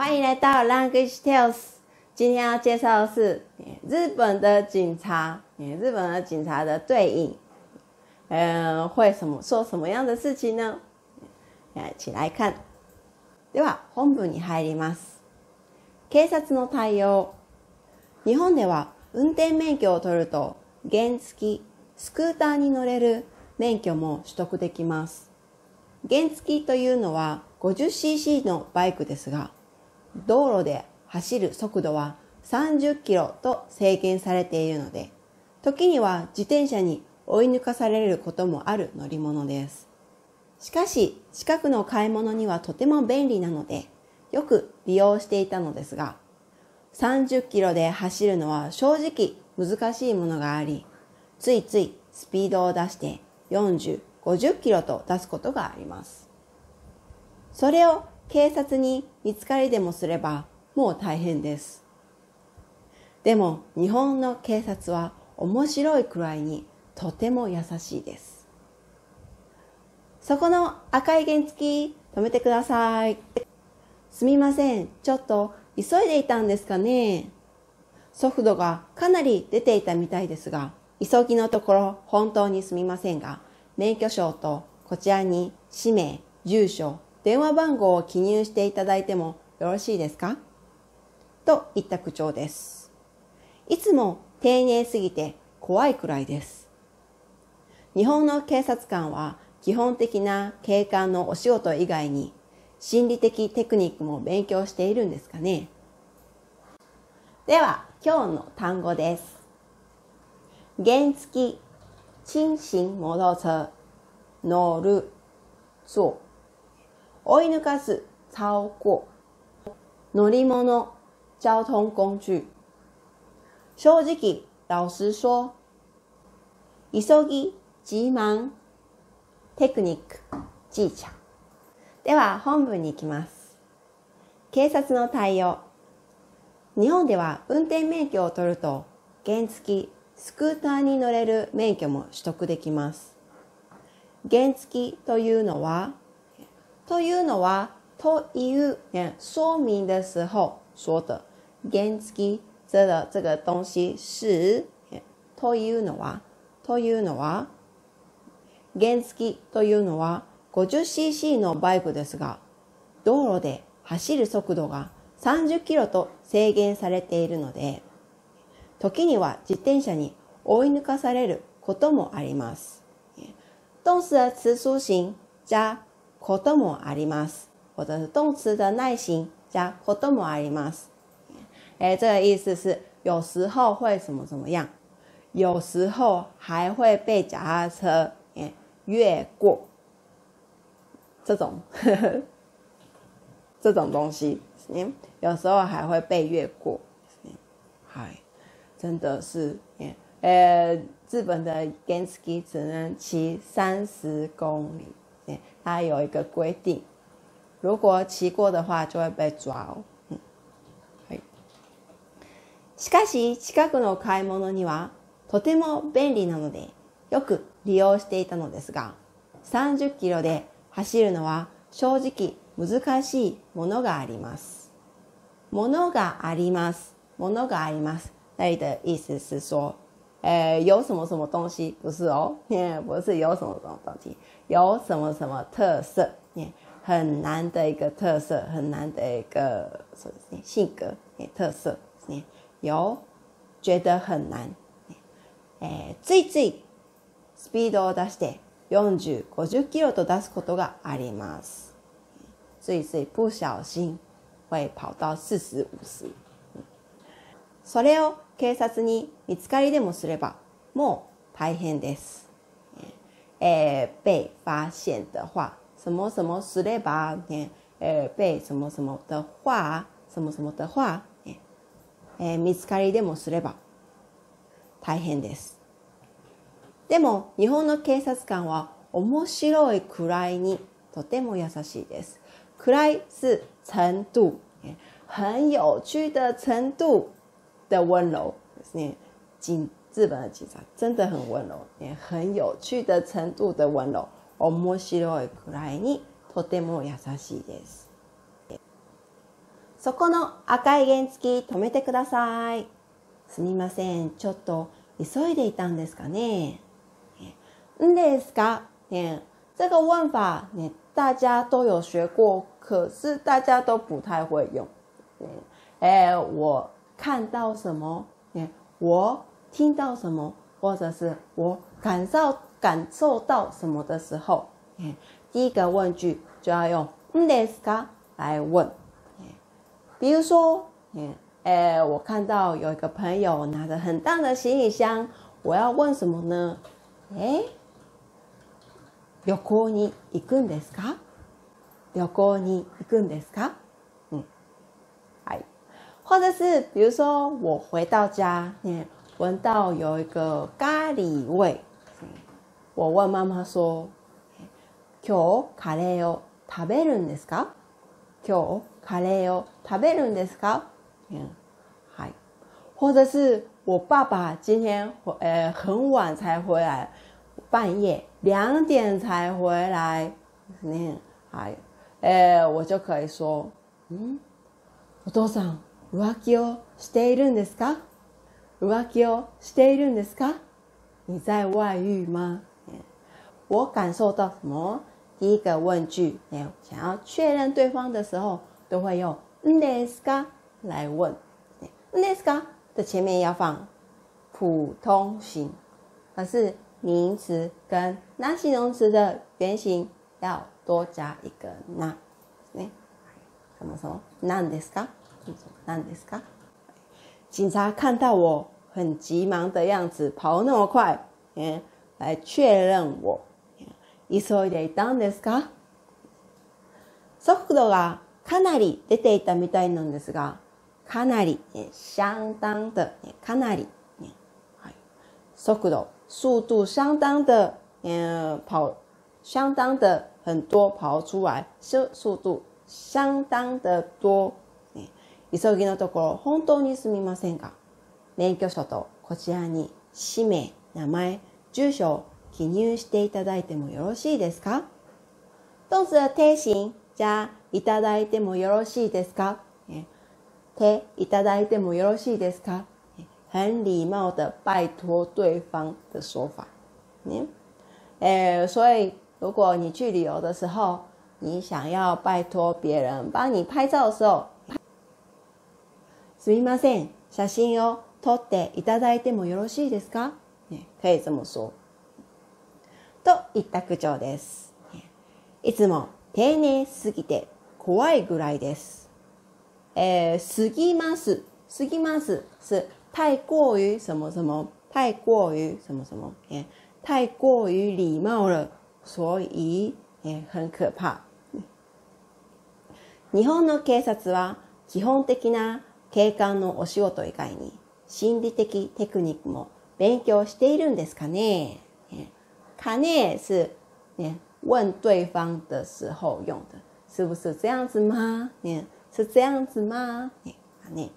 欢迎来到 Language Tales。今天要介绍的是日本的警察，日本的警察的对应，嗯，会什么做什么样的事情呢？一起来看。では本文に入ります。警察の対応。日本では運転免許を取ると原付き、スクーターに乗れる免許も取得できます。原付きというのは 50cc のバイクですが、道路で走る速度は30キロと制限されているので、時には自転車に追い抜かされることもある乗り物です。しかし、近くの買い物にはとても便利なので、よく利用していたのですが、30キロで走るのは正直難しいものがあり、ついついスピードを出して40、50キロと出すことがあります。それを警察に見つかりでもすればもう大変です。でも日本の警察は面白いくらいにとても優しいです。そこの赤い原付止めてください。すみません。ちょっと急いでいたんですかね。速度がかなり出ていたみたいですが、急ぎのところ本当にすみませんが、免許証とこちらに氏名、住所、電話番号を記入していただいてもよろしいですか？といった口調です。いつも丁寧すぎて怖いくらいです。日本の警察官は基本的な警官のお仕事以外に心理的テクニックも勉強しているんですかね？では今日の単語です。原付、轻型摩托車、乗る、坐。追い抜かす、超过。乗り物、交通工具。正直、老实说。急ぎ、急忙。テクニック、技巧。では本文に行きます。警察の対応。日本では運転免許を取ると原付スクーターに乗れる免許も取得できます。原付というのはというのは、という说明的时候说的原付这个这个东西是というのはというのは原付というのは 50cc のバイクですが道路で走る速度が30キロと制限されているので時には自転車に追い抜かされることもあります。动词的词书形加こともあります。或者是动词的耐心加こともあります。哎，这个意思是有时候会什么怎么样，有时候还会被脚踏车越过。这种这种东西，有时候还会被越过。嗨，真的是，呃，日本的 Genski 只能骑三十公里。 它有一个规定，如果骑过的话就会被抓哦。はい。しかし近くの買い物にはとても便利なのでよく利用していたのですが、30キロで走るのは正直難しいものがあります。ものがあります。ものがあります。那里的意思是说，呃，有什么什么东西？不是哦，不是有什么什么东西，有什么什么特色？很难的一个特色，很难的一个性格特色。有觉得很难。えついついスピードを出して40、50キロと出すことがあります。ついつい不小心会跑到40、50。 それを警察に見つかりでもすればもう大変です。えー、被发现的话，什么什么すれば、ね、えー、被什么什么的话、什么什么的话、えー、見つかりでもすれば大変です。でも日本の警察官は面白いくらいにとても優しいです。くらい是程度，很有趣的程度。的温柔是呢，警日本的警察真的很温柔，也很有趣的程度的温柔。面白いくらいにとても優しいです。 そこの赤い原付止めてください。すみません。ちょっと急いでいたんですかね。んですか？ね，这个问法呢，大家都有学过，可是大家都不太会用。哎，我 看到什么？我听到什么？或者是我感受感受到什么的时候，第一个问句就要用“んですか”来问。比如说，哎，我看到有一个朋友拿着很大的行李箱，我要问什么呢？哎，旅行に行くんですか？旅行に行くんですか？ 嗯，哎，或者是比如说我回到家，闻到有一个咖喱味，我问妈妈说：“今日カレーを食べるんですか？今日カレーを食べるんですか？”嗯，嗨，或者是我爸爸今天呃很晚才回来，半夜两点才回来，嗯，嗨，呃，我就可以说：“嗯，お父さん 浮気をしているんですか？”浮気をしているんですか？你在外遇吗？我感受到什么？第一个问句，想要确认对方的时候，都会用“んですか”来问。“んですか”的前面要放普通型，可是名词跟那形容词的原形要多加一个“那”。什么什么？なんですか？なんですか？警察看到我很急忙的样子，跑那么快，嗯，来确认我。急いでいたんですか？速度がかなり出ていたみたいなんですが、かなり、相当的、かなり、はい、速度、速度相当的、嗯，跑，相当的很多跑出来，速速度相当的多。急ぎのところ本当にすみませんが、免許証とこちらに氏名、名前、住所を記入していただいてもよろしいですか？动词的贴形加いただいてもよろしいですか？贴いただいてもよろしいですか？很礼貌的拜托对方的说法。嗯，诶，所以如果你去旅游的时候，你想要拜托别人帮你拍照的时候，すみません、写真を撮っていただいてもよろしいですか、ね、可以这么说。といった口調です。いつも丁寧すぎて怖いぐらいです。えー、過ぎます。過ぎます是太过于什么什么，太过于什么什么，え太过于礼貌了，所以え很可怕。日本の警察は基本的な警官のお仕事以外に心理的テクニックも勉強しているんですかね？かね是ね。问对方的时候用的，是不是这样子吗？ね。是这样子吗？ね。ね。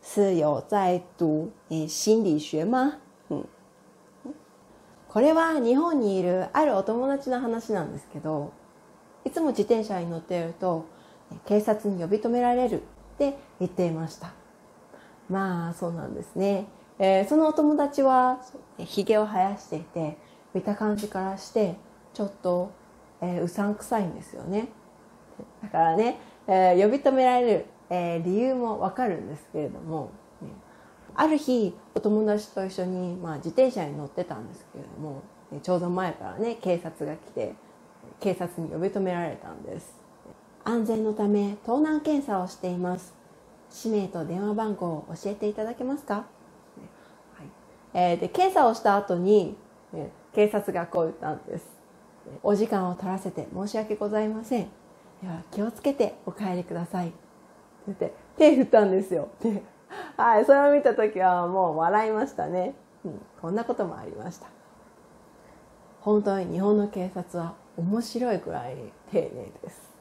是有在读え心理学吗？これは日本にいるあるお友達の話なんですけど、いつも自転車に乗っていると警察に呼び止められる。って言っていました。まあそうなんですね。えー、そのお友達はひげを生やしていて見た感じからしてちょっと、えー、うさんくさいんですよね。だからね、えー、呼び止められる、えー、理由もわかるんですけれども、ある日お友達と一緒に、まあ、自転車に乗ってたんですけれども、ちょうど前からね警察が来て警察に呼び止められたんです。安全のため盗難検査をしています。氏名と電話番号を教えていただけますか、はい。えー、で検査をした後に、えー、警察がこう言ったんです。お時間を取らせて申し訳ございません。では気をつけてお帰りください。って言って手振ったんですよ。はい、それを見た時はもう笑いましたね、うん、こんなこともありました。本当に日本の警察は面白いぐらい丁寧です。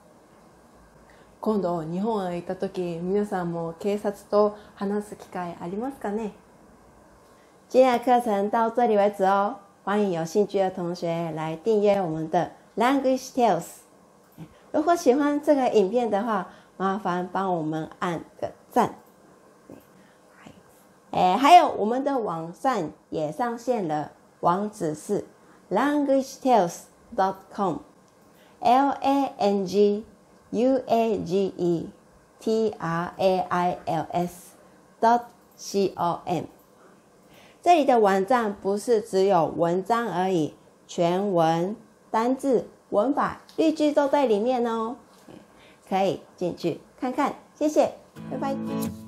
今度日本へ行った時皆さんも警察と話す機会ありますかね？今天的课程到这里为止哦，欢迎有兴趣的同学来订阅我们的 Language Tales。如果喜欢这个影片的话，麻烦帮我们按个赞。哎，还有我们的网站也上线了，网址是 languagetales.com，l a n g u a g e t r a i l s dot c o m。这里的网站不是只有文章而已，全文、单字、文法、例句都在里面哦，可以进去看看。谢谢，拜拜。